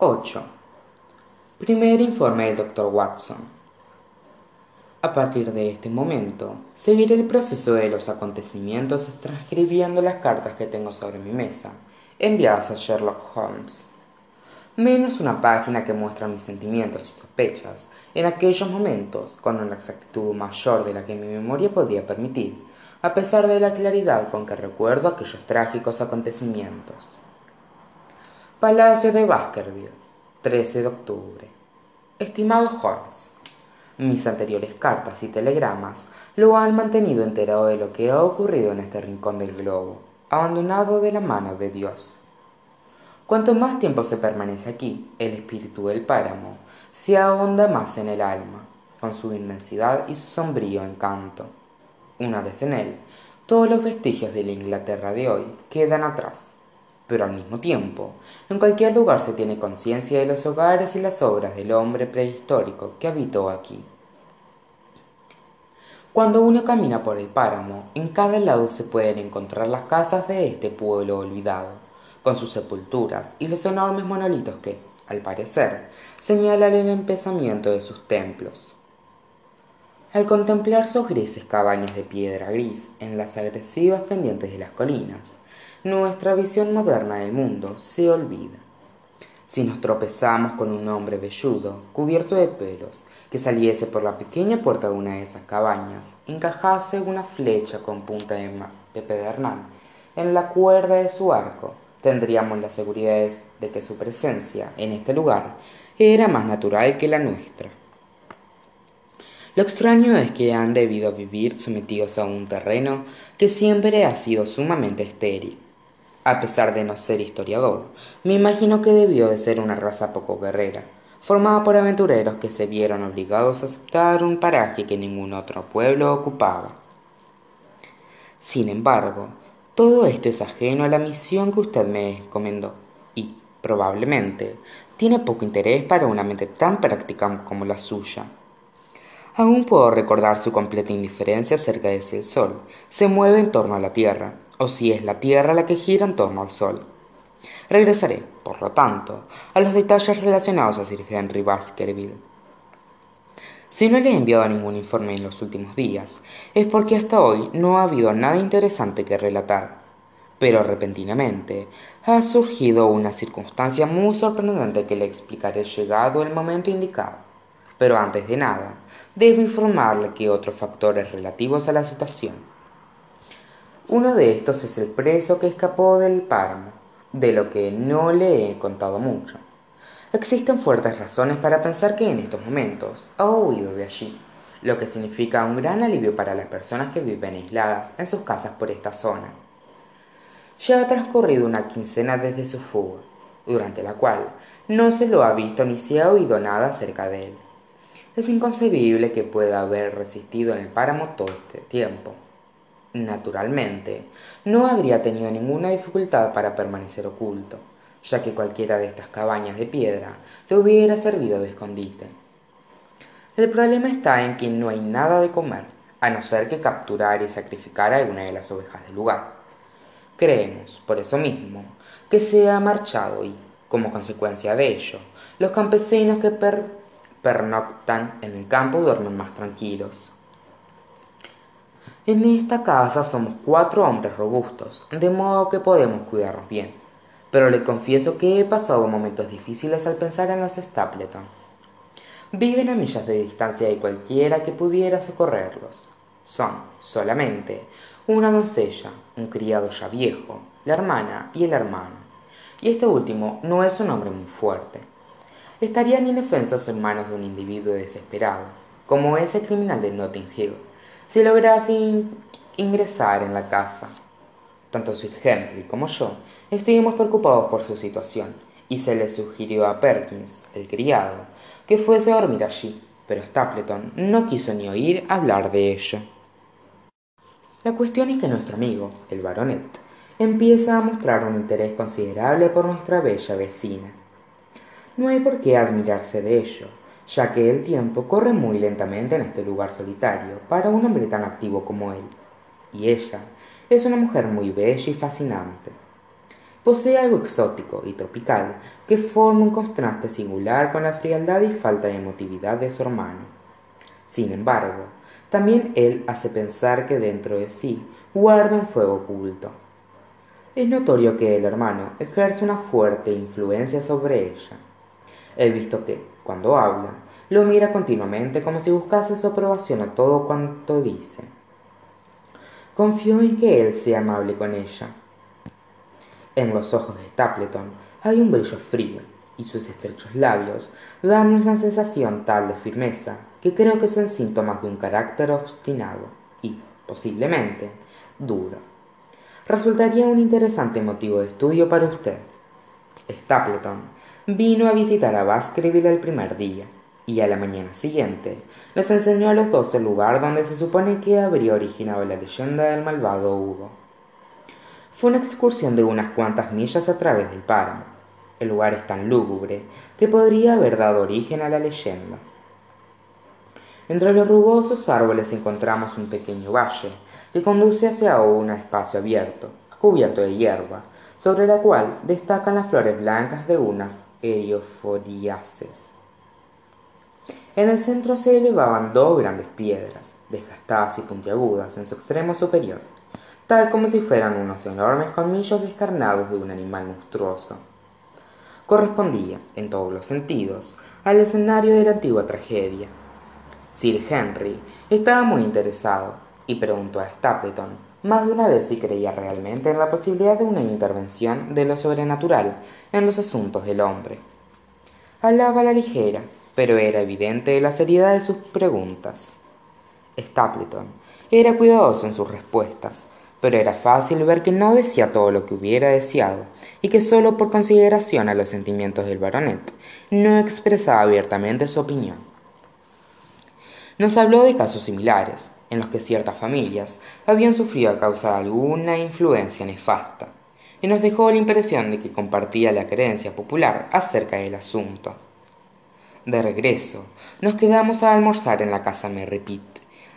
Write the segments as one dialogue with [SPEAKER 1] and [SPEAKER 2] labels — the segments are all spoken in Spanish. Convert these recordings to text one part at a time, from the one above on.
[SPEAKER 1] 8. Primer informe del Dr. Watson. A partir de este momento, seguiré el proceso de los acontecimientos transcribiendo las cartas que tengo sobre mi mesa, enviadas a Sherlock Holmes. Menos una página que muestra mis sentimientos y sospechas en aquellos momentos con una exactitud mayor de la que mi memoria podía permitir, a pesar de la claridad con que recuerdo aquellos trágicos acontecimientos. Palacio de Baskerville, 13 de octubre. Estimado Holmes, mis anteriores cartas y telegramas lo han mantenido enterado de lo que ha ocurrido en este rincón del globo, abandonado de la mano de Dios. Cuanto más tiempo se permanece aquí, el espíritu del páramo se ahonda más en el alma, con su inmensidad y su sombrío encanto. Una vez en él, todos los vestigios de la Inglaterra de hoy quedan atrás pero al mismo tiempo, en cualquier lugar se tiene conciencia de los hogares y las obras del hombre prehistórico que habitó aquí. Cuando uno camina por el páramo, en cada lado se pueden encontrar las casas de este pueblo olvidado, con sus sepulturas y los enormes monolitos que, al parecer, señalan el empezamiento de sus templos. Al contemplar sus grises cabañas de piedra gris en las agresivas pendientes de las colinas, nuestra visión moderna del mundo se olvida. Si nos tropezamos con un hombre velludo, cubierto de pelos, que saliese por la pequeña puerta de una de esas cabañas, encajase una flecha con punta de, de pedernal en la cuerda de su arco, tendríamos la seguridad de que su presencia en este lugar era más natural que la nuestra. Lo extraño es que han debido vivir sometidos a un terreno que siempre ha sido sumamente estéril, a pesar de no ser historiador, me imagino que debió de ser una raza poco guerrera, formada por aventureros que se vieron obligados a aceptar un paraje que ningún otro pueblo ocupaba. Sin embargo, todo esto es ajeno a la misión que usted me encomendó y, probablemente, tiene poco interés para una mente tan práctica como la suya. Aún puedo recordar su completa indiferencia acerca de si el Sol se mueve en torno a la Tierra o si es la Tierra la que gira en torno al Sol. Regresaré, por lo tanto, a los detalles relacionados a Sir Henry Baskerville. Si no le he enviado ningún informe en los últimos días, es porque hasta hoy no ha habido nada interesante que relatar. Pero repentinamente ha surgido una circunstancia muy sorprendente que le explicaré llegado el momento indicado. Pero antes de nada, debo informarle que otros factores relativos a la situación. Uno de estos es el preso que escapó del páramo, de lo que no le he contado mucho. Existen fuertes razones para pensar que en estos momentos ha huido de allí, lo que significa un gran alivio para las personas que viven aisladas en sus casas por esta zona. Ya ha transcurrido una quincena desde su fuga, durante la cual no se lo ha visto ni se ha oído nada acerca de él. Es inconcebible que pueda haber resistido en el páramo todo este tiempo. Naturalmente, no habría tenido ninguna dificultad para permanecer oculto, ya que cualquiera de estas cabañas de piedra le hubiera servido de escondite. El problema está en que no hay nada de comer, a no ser que capturar y sacrificar a alguna de las ovejas del lugar. Creemos, por eso mismo, que se ha marchado y, como consecuencia de ello, los campesinos que per pernoctan en el campo duermen más tranquilos. En esta casa somos cuatro hombres robustos, de modo que podemos cuidarnos bien. Pero le confieso que he pasado momentos difíciles al pensar en los Stapleton. Viven a millas de distancia de cualquiera que pudiera socorrerlos. Son, solamente, una doncella, un criado ya viejo, la hermana y el hermano. Y este último no es un hombre muy fuerte estarían indefensos en manos de un individuo desesperado, como ese criminal de Notting Hill, si lograse ingresar en la casa. Tanto Sir Henry como yo estuvimos preocupados por su situación, y se le sugirió a Perkins, el criado, que fuese a dormir allí, pero Stapleton no quiso ni oír hablar de ello. La cuestión es que nuestro amigo, el baronet, empieza a mostrar un interés considerable por nuestra bella vecina, no hay por qué admirarse de ello, ya que el tiempo corre muy lentamente en este lugar solitario para un hombre tan activo como él. Y ella es una mujer muy bella y fascinante. posee algo exótico y tropical que forma un contraste singular con la frialdad y falta de emotividad de su hermano. Sin embargo, también él hace pensar que dentro de sí guarda un fuego oculto. Es notorio que el hermano ejerce una fuerte influencia sobre ella. He visto que, cuando habla, lo mira continuamente como si buscase su aprobación a todo cuanto dice. Confío en que él sea amable con ella. En los ojos de Stapleton hay un brillo frío y sus estrechos labios dan una sensación tal de firmeza que creo que son síntomas de un carácter obstinado y, posiblemente, duro. Resultaría un interesante motivo de estudio para usted. Stapleton vino a visitar a Baskerville el primer día y a la mañana siguiente les enseñó a los dos el lugar donde se supone que habría originado la leyenda del malvado Hugo. Fue una excursión de unas cuantas millas a través del páramo. El lugar es tan lúgubre que podría haber dado origen a la leyenda. Entre los rugosos árboles encontramos un pequeño valle que conduce hacia un espacio abierto, cubierto de hierba, sobre la cual destacan las flores blancas de unas erioforiaces. En el centro se elevaban dos grandes piedras, desgastadas y puntiagudas en su extremo superior, tal como si fueran unos enormes colmillos descarnados de un animal monstruoso. Correspondía, en todos los sentidos, al escenario de la antigua tragedia, Sir Henry estaba muy interesado y preguntó a Stapleton más de una vez si creía realmente en la posibilidad de una intervención de lo sobrenatural en los asuntos del hombre. Hablaba a la ligera, pero era evidente la seriedad de sus preguntas. Stapleton era cuidadoso en sus respuestas, pero era fácil ver que no decía todo lo que hubiera deseado y que sólo por consideración a los sentimientos del baronet no expresaba abiertamente su opinión. Nos habló de casos similares, en los que ciertas familias habían sufrido a causa de alguna influencia nefasta, y nos dejó la impresión de que compartía la creencia popular acerca del asunto. De regreso, nos quedamos a almorzar en la casa Merry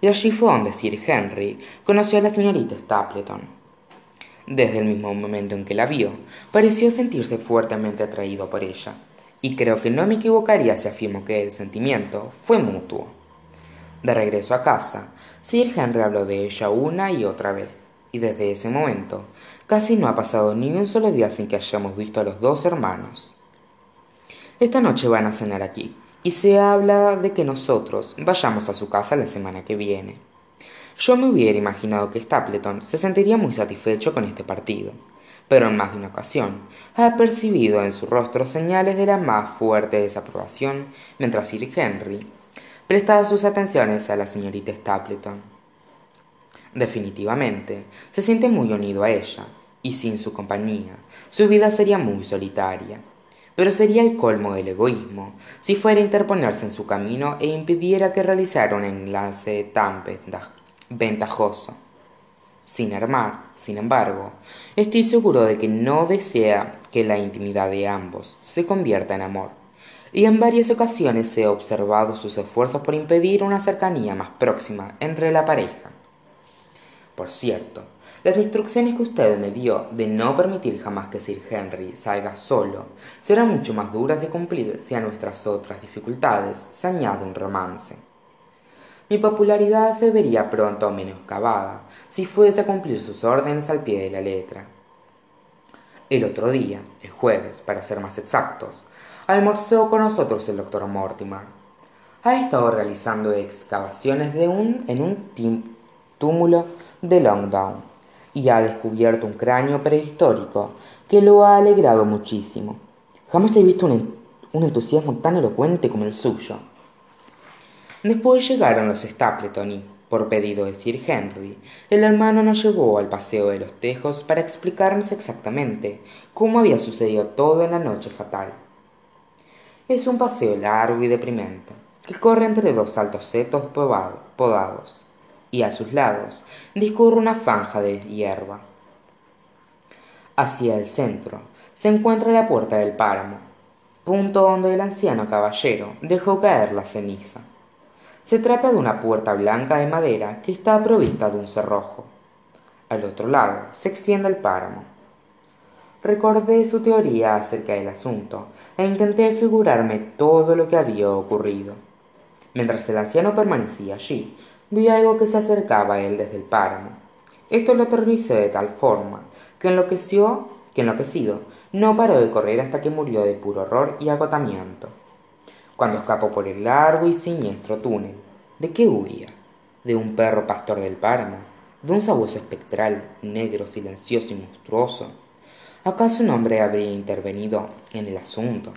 [SPEAKER 1] y allí fue donde Sir Henry conoció a la señorita Stapleton. Desde el mismo momento en que la vio, pareció sentirse fuertemente atraído por ella, y creo que no me equivocaría si afirmo que el sentimiento fue mutuo. De regreso a casa, Sir Henry habló de ella una y otra vez, y desde ese momento casi no ha pasado ni un solo día sin que hayamos visto a los dos hermanos. Esta noche van a cenar aquí, y se habla de que nosotros vayamos a su casa la semana que viene. Yo me hubiera imaginado que Stapleton se sentiría muy satisfecho con este partido, pero en más de una ocasión ha percibido en su rostro señales de la más fuerte desaprobación, mientras Sir Henry prestaba sus atenciones a la señorita Stapleton. Definitivamente, se siente muy unido a ella, y sin su compañía, su vida sería muy solitaria. Pero sería el colmo del egoísmo si fuera a interponerse en su camino e impidiera que realizara un enlace tan ventajoso. Sin armar, sin embargo, estoy seguro de que no desea que la intimidad de ambos se convierta en amor y en varias ocasiones he observado sus esfuerzos por impedir una cercanía más próxima entre la pareja. Por cierto, las instrucciones que usted me dio de no permitir jamás que Sir Henry salga solo serán mucho más duras de cumplir si a nuestras otras dificultades se añade un romance. Mi popularidad se vería pronto menoscabada si fuese a cumplir sus órdenes al pie de la letra. El otro día, el jueves, para ser más exactos, almorzó con nosotros el doctor Mortimer. Ha estado realizando excavaciones en un túmulo de Longdown y ha descubierto un cráneo prehistórico que lo ha alegrado muchísimo. Jamás he visto un, un entusiasmo tan elocuente como el suyo. Después llegaron los Stapleton y, por pedido de Sir Henry, el hermano nos llevó al paseo de los tejos para explicarnos exactamente cómo había sucedido todo en la noche fatal. Es un paseo largo y deprimente, que corre entre dos altos setos podados, y a sus lados discurre una franja de hierba. Hacia el centro se encuentra la puerta del páramo, punto donde el anciano caballero dejó caer la ceniza. Se trata de una puerta blanca de madera que está provista de un cerrojo. Al otro lado se extiende el páramo. Recordé su teoría acerca del asunto e intenté figurarme todo lo que había ocurrido. Mientras el anciano permanecía allí, vi algo que se acercaba a él desde el páramo. Esto lo aterrorizó de tal forma que enloqueció, que enloquecido, no paró de correr hasta que murió de puro horror y agotamiento. Cuando escapó por el largo y siniestro túnel, ¿de qué huía? ¿De un perro pastor del páramo? ¿De un sabueso espectral, negro, silencioso y monstruoso? ¿Acaso un hombre habría intervenido en el asunto?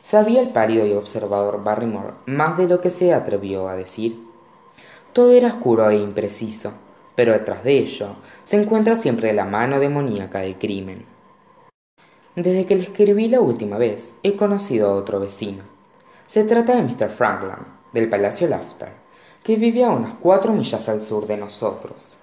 [SPEAKER 1] ¿Sabía el pálido y observador Barrymore más de lo que se atrevió a decir? Todo era oscuro e impreciso, pero detrás de ello se encuentra siempre la mano demoníaca del crimen. Desde que le escribí la última vez, he conocido a otro vecino. Se trata de Mr. Franklin, del Palacio Lafter, que vive a unas cuatro millas al sur de nosotros.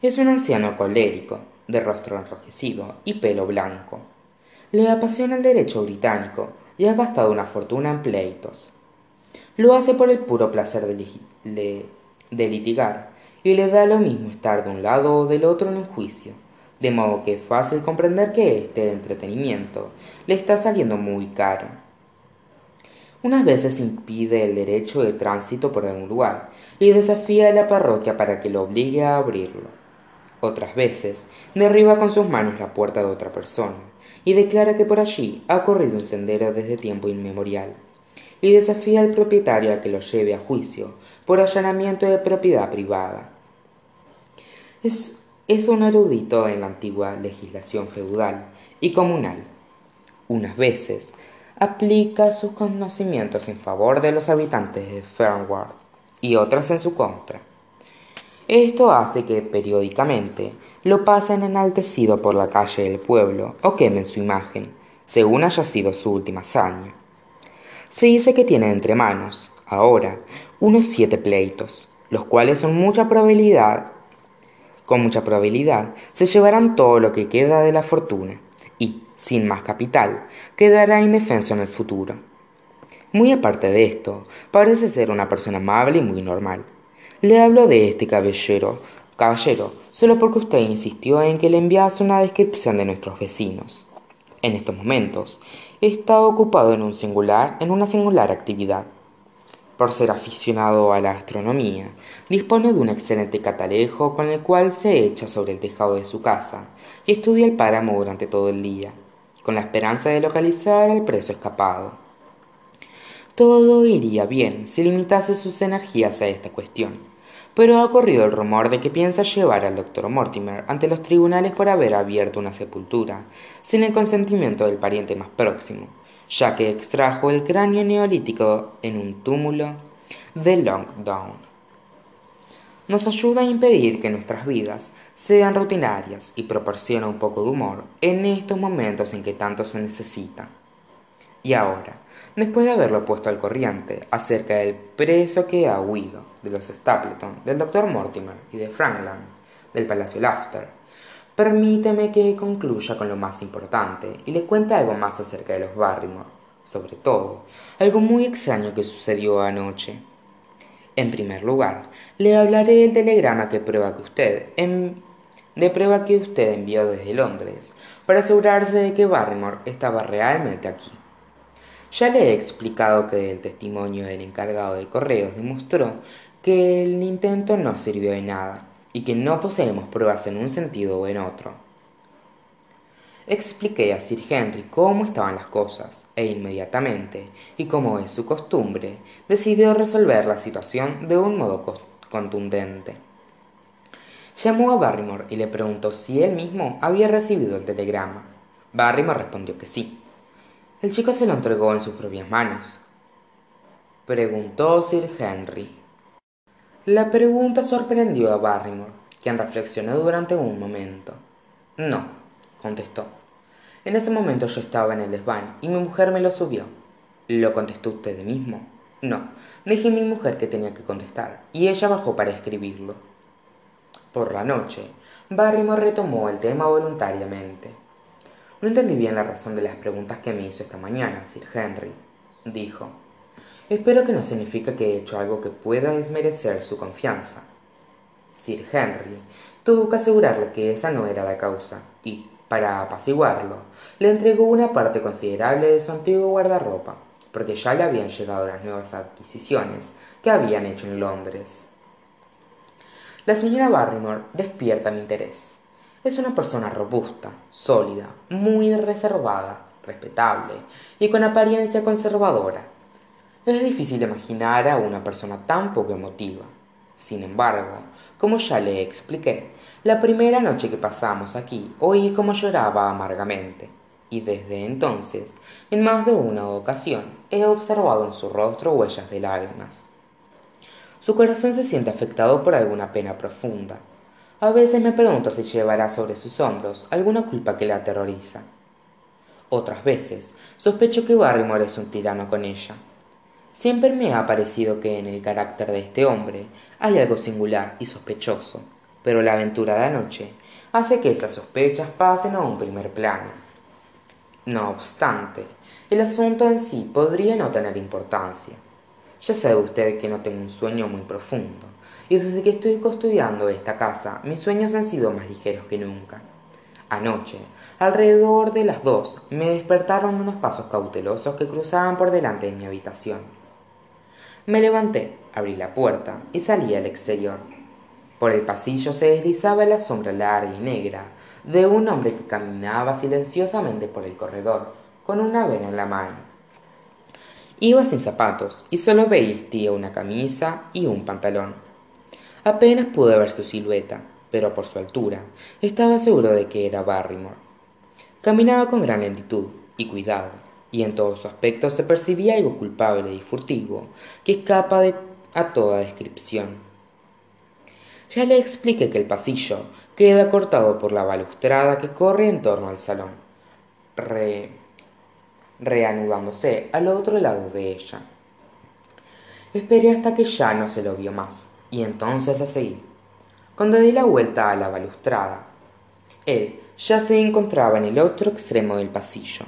[SPEAKER 1] Es un anciano colérico, de rostro enrojecido y pelo blanco. Le apasiona el derecho británico y ha gastado una fortuna en pleitos. Lo hace por el puro placer de, litigar y le da lo mismo estar de un lado o del otro en un juicio, de modo que es fácil comprender que este entretenimiento le está saliendo muy caro. Unas veces impide el derecho de tránsito por algún lugar y desafía a la parroquia para que lo obligue a abrirlo. Otras veces derriba con sus manos la puerta de otra persona y declara que por allí ha corrido un sendero desde tiempo inmemorial, y desafía al propietario a que lo lleve a juicio por allanamiento de propiedad privada. Es, es un erudito en la antigua legislación feudal y comunal. Unas veces aplica sus conocimientos en favor de los habitantes de Fernworth y otras en su contra. Esto hace que periódicamente lo pasen enaltecido por la calle del pueblo o quemen su imagen, según haya sido su última hazaña. Se dice que tiene entre manos, ahora, unos siete pleitos, los cuales son mucha probabilidad, con mucha probabilidad, se llevarán todo lo que queda de la fortuna, y, sin más capital, quedará indefenso en el futuro. Muy aparte de esto, parece ser una persona amable y muy normal. Le hablo de este caballero, caballero, solo porque usted insistió en que le enviase una descripción de nuestros vecinos. En estos momentos, está ocupado en, un singular, en una singular actividad. Por ser aficionado a la astronomía, dispone de un excelente catalejo con el cual se echa sobre el tejado de su casa y estudia el páramo durante todo el día, con la esperanza de localizar al preso escapado. Todo iría bien si limitase sus energías a esta cuestión pero ha corrido el rumor de que piensa llevar al doctor Mortimer ante los tribunales por haber abierto una sepultura sin el consentimiento del pariente más próximo, ya que extrajo el cráneo neolítico en un túmulo de Longdown. Nos ayuda a impedir que nuestras vidas sean rutinarias y proporciona un poco de humor en estos momentos en que tanto se necesita. Y ahora, después de haberlo puesto al corriente acerca del preso que ha huido, de los Stapleton, del doctor Mortimer y de Frankland, del Palacio Lafter, permíteme que concluya con lo más importante y le cuente algo más acerca de los Barrymore, sobre todo, algo muy extraño que sucedió anoche. En primer lugar, le hablaré del telegrama que prueba que usted, de prueba que usted envió desde Londres, para asegurarse de que Barrymore estaba realmente aquí. Ya le he explicado que el testimonio del encargado de correos demostró que el intento no sirvió de nada y que no poseemos pruebas en un sentido o en otro. Expliqué a Sir Henry cómo estaban las cosas e inmediatamente, y como es su costumbre, decidió resolver la situación de un modo contundente. Llamó a Barrymore y le preguntó si él mismo había recibido el telegrama. Barrymore respondió que sí. El chico se lo entregó en sus propias manos. Preguntó Sir Henry. La pregunta sorprendió a Barrymore, quien reflexionó durante un momento. No, contestó. En ese momento yo estaba en el desván y mi mujer me lo subió. ¿Lo contestó usted mismo? No, dije a mi mujer que tenía que contestar, y ella bajó para escribirlo. Por la noche, Barrymore retomó el tema voluntariamente. No entendí bien la razón de las preguntas que me hizo esta mañana, Sir Henry, dijo. Espero que no signifique que he hecho algo que pueda desmerecer su confianza. Sir Henry tuvo que asegurarle que esa no era la causa, y, Para apaciguarlo, le entregó una parte considerable de su antiguo guardarropa, porque ya le habían llegado las nuevas adquisiciones que habían hecho en Londres. La señora Barrymore despierta mi interés. Es una persona robusta, sólida, muy reservada, respetable y con apariencia conservadora. Es difícil imaginar a una persona tan poco emotiva. Sin embargo, como ya le expliqué, la primera noche que pasamos aquí oí cómo lloraba amargamente, y desde entonces, en más de una ocasión, he observado en su rostro huellas de lágrimas. Su corazón se siente afectado por alguna pena profunda. A veces me pregunto si llevará sobre sus hombros alguna culpa que le aterroriza. Otras veces sospecho que Barrymore es un tirano con ella. Siempre me ha parecido que en el carácter de este hombre hay algo singular y sospechoso, pero la aventura de anoche hace que estas sospechas pasen a un primer plano. No obstante, el asunto en sí podría no tener importancia. Ya sabe usted que no tengo un sueño muy profundo, y desde que estoy custodiando esta casa, mis sueños han sido más ligeros que nunca. Anoche, alrededor de las dos, me despertaron unos pasos cautelosos que cruzaban por delante de mi habitación. Me levanté, abrí la puerta y salí al exterior. Por el pasillo se deslizaba la sombra larga y negra de un hombre que caminaba silenciosamente por el corredor, con una vela en la mano. Iba sin zapatos y solo vestía una camisa y un pantalón. Apenas pude ver su silueta, pero por su altura estaba seguro de que era Barrymore. Caminaba con gran lentitud y cuidado, y en todo su aspecto se percibía algo culpable y furtivo que escapa a toda descripción. Ya le expliqué que el pasillo queda cortado por la balustrada que corre en torno al salón, reanudándose al otro lado de ella. Esperé hasta que ya no se lo vio más, y entonces le seguí. Cuando di la vuelta a la balustrada, él ya se encontraba en el otro extremo del pasillo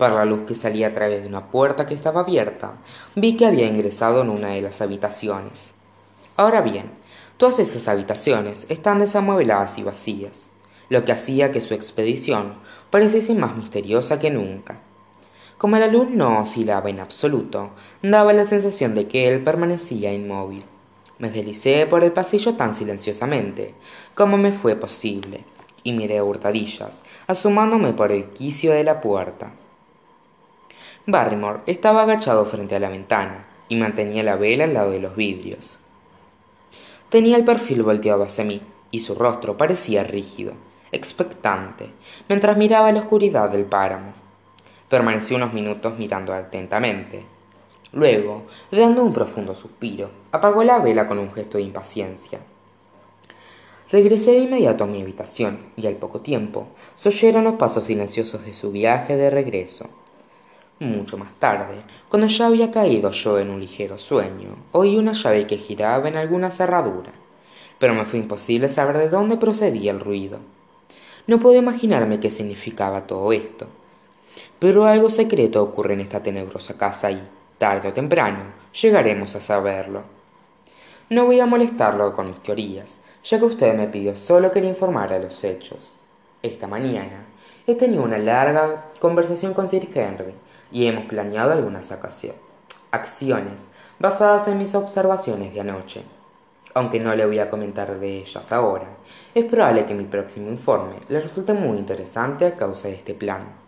[SPEAKER 1] por la luz que salía a través de una puerta que estaba abierta, vi que había ingresado en una de las habitaciones. Ahora bien, todas esas habitaciones están desamuebladas y vacías, lo que hacía que su expedición pareciese más misteriosa que nunca. Como la luz no oscilaba en absoluto, daba la sensación de que él permanecía inmóvil. Me deslicé por el pasillo tan silenciosamente como me fue posible, y miré a hurtadillas, asomándome por el quicio de la puerta. Barrymore estaba agachado frente a la ventana y mantenía la vela al lado de los vidrios. Tenía el perfil volteado hacia mí y su rostro parecía rígido, expectante, mientras miraba la oscuridad del páramo. Permaneció unos minutos mirando atentamente. Luego, dando un profundo suspiro, apagó la vela con un gesto de impaciencia. Regresé de inmediato a mi habitación y al poco tiempo se oyeron los pasos silenciosos de su viaje de regreso. Mucho más tarde, cuando ya había caído yo en un ligero sueño, oí una llave que giraba en alguna cerradura, pero me fue imposible saber de dónde procedía el ruido. No puedo imaginarme qué significaba todo esto, pero algo secreto ocurre en esta tenebrosa casa y, tarde o temprano, llegaremos a saberlo. No voy a molestarlo con mis teorías, ya que usted me pidió solo que le informara de los hechos. Esta mañana he tenido una larga conversación con Sir Henry, y hemos planeado algunas acciones basadas en mis observaciones de anoche. Aunque no le voy a comentar de ellas ahora, es probable que mi próximo informe le resulte muy interesante a causa de este plan.